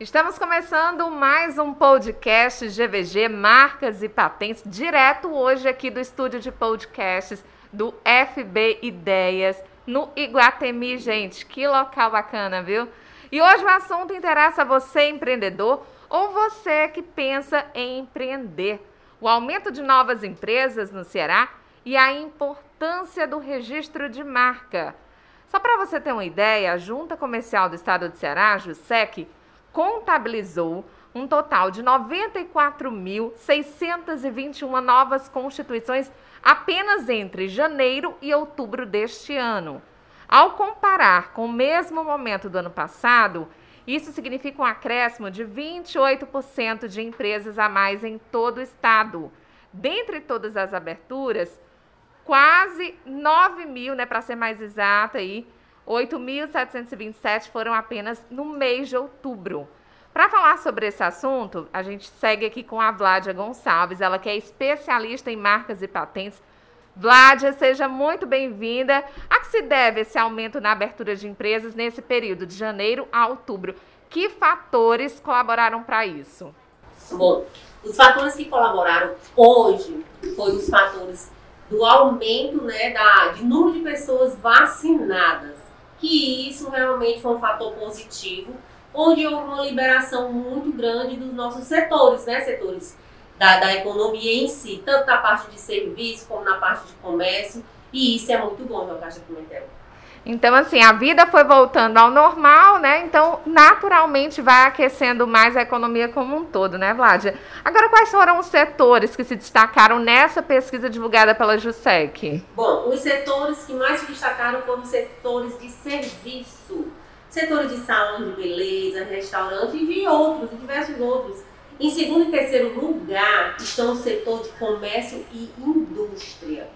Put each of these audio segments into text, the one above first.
Estamos começando mais um podcast GVG Marcas e Patentes, direto hoje aqui do estúdio de podcasts do FB Ideias, no Iguatemi, gente. Que local bacana, viu? E hoje o assunto interessa você, empreendedor, ou você que pensa em empreender. O aumento de novas empresas no Ceará e a importância do registro de marca. Só para você ter uma ideia, a Junta Comercial do Estado de Ceará, JUSEC, contabilizou um total de 94.621 novas constituições apenas entre janeiro e outubro deste ano. Ao comparar com o mesmo momento do ano passado, isso significa um acréscimo de 28% de empresas a mais em todo o estado. Dentre todas as aberturas, quase 9 mil, né, para ser mais exata aí, 8.727 foram apenas no mês de outubro. Para falar sobre esse assunto, a gente segue aqui com a Vládia Gonçalves, ela que é especialista em marcas e patentes. Vládia, seja muito bem-vinda. A que se deve esse aumento na abertura de empresas nesse período de janeiro a outubro? Que fatores colaboraram para isso? Bom, os fatores que colaboraram hoje foram os fatores do aumento né, da, de número de pessoas vacinadas que isso realmente foi um fator positivo, onde houve uma liberação muito grande dos nossos setores, né? Setores da, da economia em si, tanto na parte de serviço como na parte de comércio, e isso é muito bom no Caixa Pimentel. Então, assim, a vida foi voltando ao normal, né? Então, naturalmente vai aquecendo mais a economia como um todo, né, Vládia? Agora, quais foram os setores que se destacaram nessa pesquisa divulgada pela JUSEC? Bom, os setores que mais se destacaram foram os setores de serviço. Setores de salão de beleza, restaurante e de outros, diversos outros. Em segundo e terceiro lugar estão o setor de comércio e indústria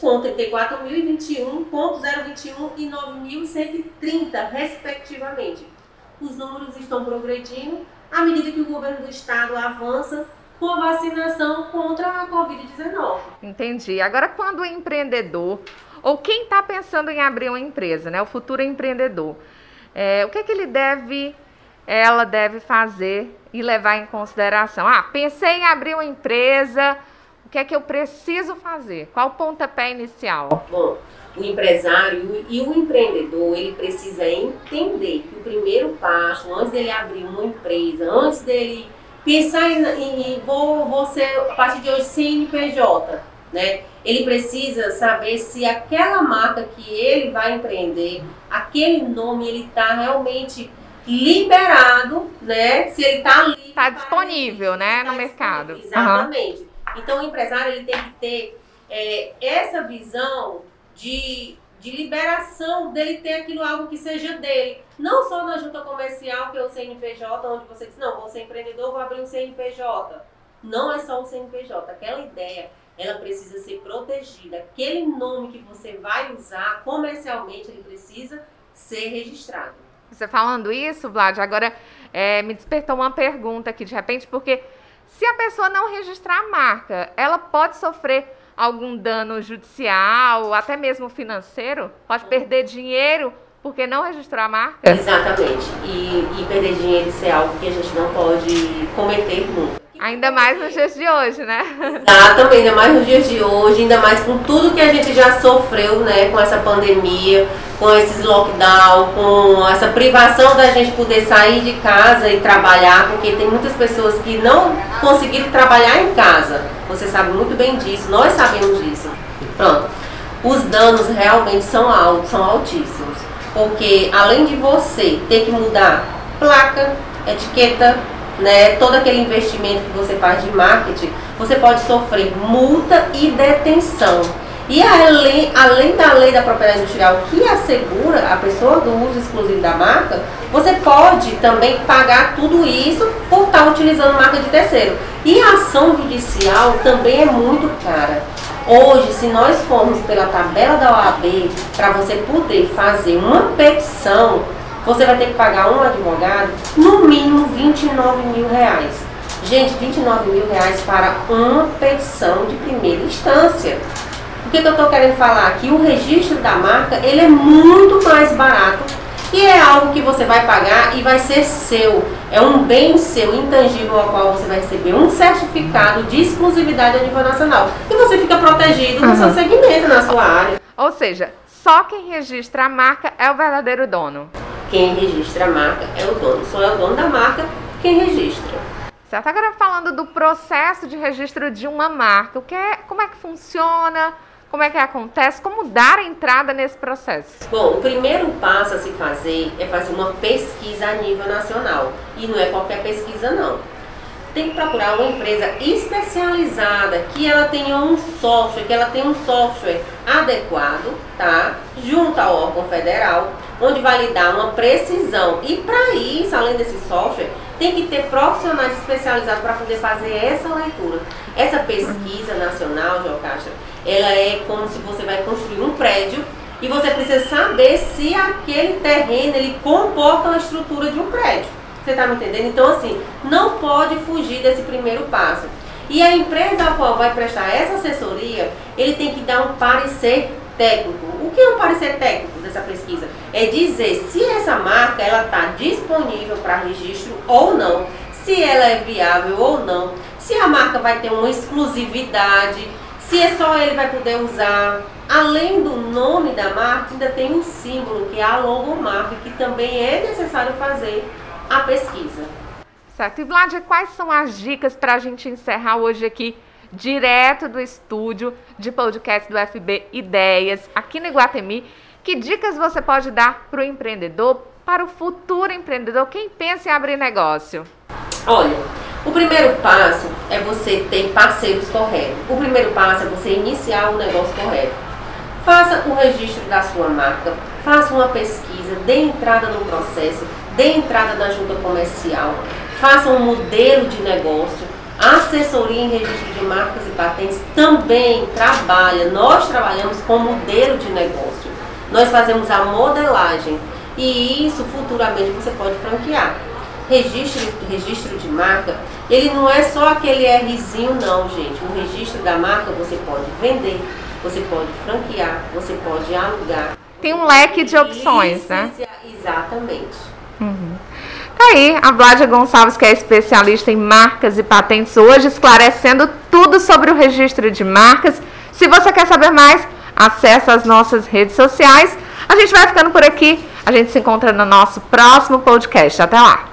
com 34.021.021 e 9.130, respectivamente. Os números estão progredindo à medida que o governo do estado avança com a vacinação contra a Covid-19. Entendi. Agora, quando o empreendedor ou quem está pensando em abrir uma empresa, né, o futuro empreendedor, é, o que, é que ele deve, ela deve fazer e levar em consideração? Ah, pensei em abrir uma empresa, o que é que eu preciso fazer? Qual o pontapé inicial? Bom, o empresário e o empreendedor, ele precisa entender que o primeiro passo, antes dele abrir uma empresa, antes dele pensar em, em, em vou, vou ser, a partir de hoje, CNPJ, né? Ele precisa saber se aquela marca que ele vai empreender, aquele nome, ele está realmente liberado, né? Se ele está ali. Está disponível, né, tá no mercado. Exatamente. Uhum. Então, o empresário ele tem que ter é, essa visão de, de liberação dele ter aquilo algo que seja dele. Não só na junta comercial, que é o CNPJ, onde você diz, não, vou ser empreendedor, vou abrir um CNPJ. Não é só um CNPJ. Aquela ideia, ela precisa ser protegida. Aquele nome que você vai usar comercialmente, ele precisa ser registrado. Você falando isso, Vlad, agora é, me despertou uma pergunta aqui de repente, porque se a pessoa não registrar a marca, ela pode sofrer algum dano judicial, até mesmo financeiro? Pode perder dinheiro porque não registrou a marca? Exatamente. E, e perder dinheiro isso é algo que a gente não pode cometer nunca. Ainda mais nos dias de hoje, né? Exatamente, ainda mais nos dias de hoje, ainda mais com tudo que a gente já sofreu, né, com essa pandemia, com esses lockdown, com essa privação da gente poder sair de casa e trabalhar, porque tem muitas pessoas que não conseguiram trabalhar em casa. Você sabe muito bem disso, nós sabemos disso. Pronto. Os danos realmente são altos, são altíssimos. Porque além de você ter que mudar placa, etiqueta, né, todo aquele investimento que você faz de marketing, você pode sofrer multa e detenção. E além, além da lei da propriedade industrial que assegura a pessoa do uso exclusivo da marca, você pode também pagar tudo isso por estar utilizando marca de terceiro. E a ação judicial também é muito cara. Hoje, se nós formos pela tabela da OAB para você poder fazer uma petição você vai ter que pagar um advogado no mínimo 29 mil reais. Gente, 29 mil reais para uma petição de primeira instância. O que, que eu estou querendo falar aqui? O registro da marca ele é muito mais barato e é algo que você vai pagar e vai ser seu. É um bem seu intangível ao qual você vai receber um certificado de exclusividade a nível nacional. E você fica protegido no seu segmento, na sua área. Ou seja, só quem registra a marca é o verdadeiro dono. Quem registra a marca é o dono. Só é o dono da marca quem registra. Certo? Agora falando do processo de registro de uma marca, o que é, como é que funciona? Como é que acontece? Como dar entrada nesse processo? Bom, o primeiro passo a se fazer é fazer uma pesquisa a nível nacional. E não é qualquer pesquisa, não. Tem que procurar uma empresa especializada, que ela tenha um software, que ela tenha um software adequado, tá? Junto ao órgão federal, onde vai lhe dar uma precisão. E para isso, além desse software, tem que ter profissionais especializados para poder fazer essa leitura. Essa pesquisa nacional, Jocasta, ela é como se você vai construir um prédio e você precisa saber se aquele terreno ele comporta a estrutura de um prédio. Você está me entendendo? Então, assim, não pode fugir desse primeiro passo. E a empresa a qual vai prestar essa assessoria, ele tem que dar um parecer técnico. O que é um parecer técnico dessa pesquisa? É dizer se essa marca ela está disponível para registro ou não, se ela é viável ou não, se a marca vai ter uma exclusividade, se é só ele vai poder usar. Além do nome da marca, ainda tem um símbolo que é a logomarca, que também é necessário fazer a pesquisa. Certo. E Vladia, quais são as dicas para a gente encerrar hoje aqui, direto do estúdio de podcast do FB Ideias, aqui no Iguatemi? Que dicas você pode dar para o empreendedor, para o futuro empreendedor, quem pensa em abrir negócio? Olha, o primeiro passo é você ter parceiros corretos. O primeiro passo é você iniciar o negócio correto. Faça o registro da sua marca, faça uma pesquisa, dê entrada no processo, dê entrada na junta comercial, faça um modelo de negócio. A assessoria em registro de marcas e patentes também trabalha, nós trabalhamos com modelo de negócio. Nós fazemos a modelagem e isso futuramente você pode franquear. Registro, registro de marca, ele não é só aquele Rzinho não, gente. O registro da marca você pode vender, você pode franquear, você pode alugar. Tem um leque de opções, né? Exatamente. Uhum. Tá aí a Vládia Gonçalves, que é especialista em marcas e patentes, hoje esclarecendo tudo sobre o registro de marcas. Se você quer saber mais, acesse as nossas redes sociais. A gente vai ficando por aqui. A gente se encontra no nosso próximo podcast. Até lá!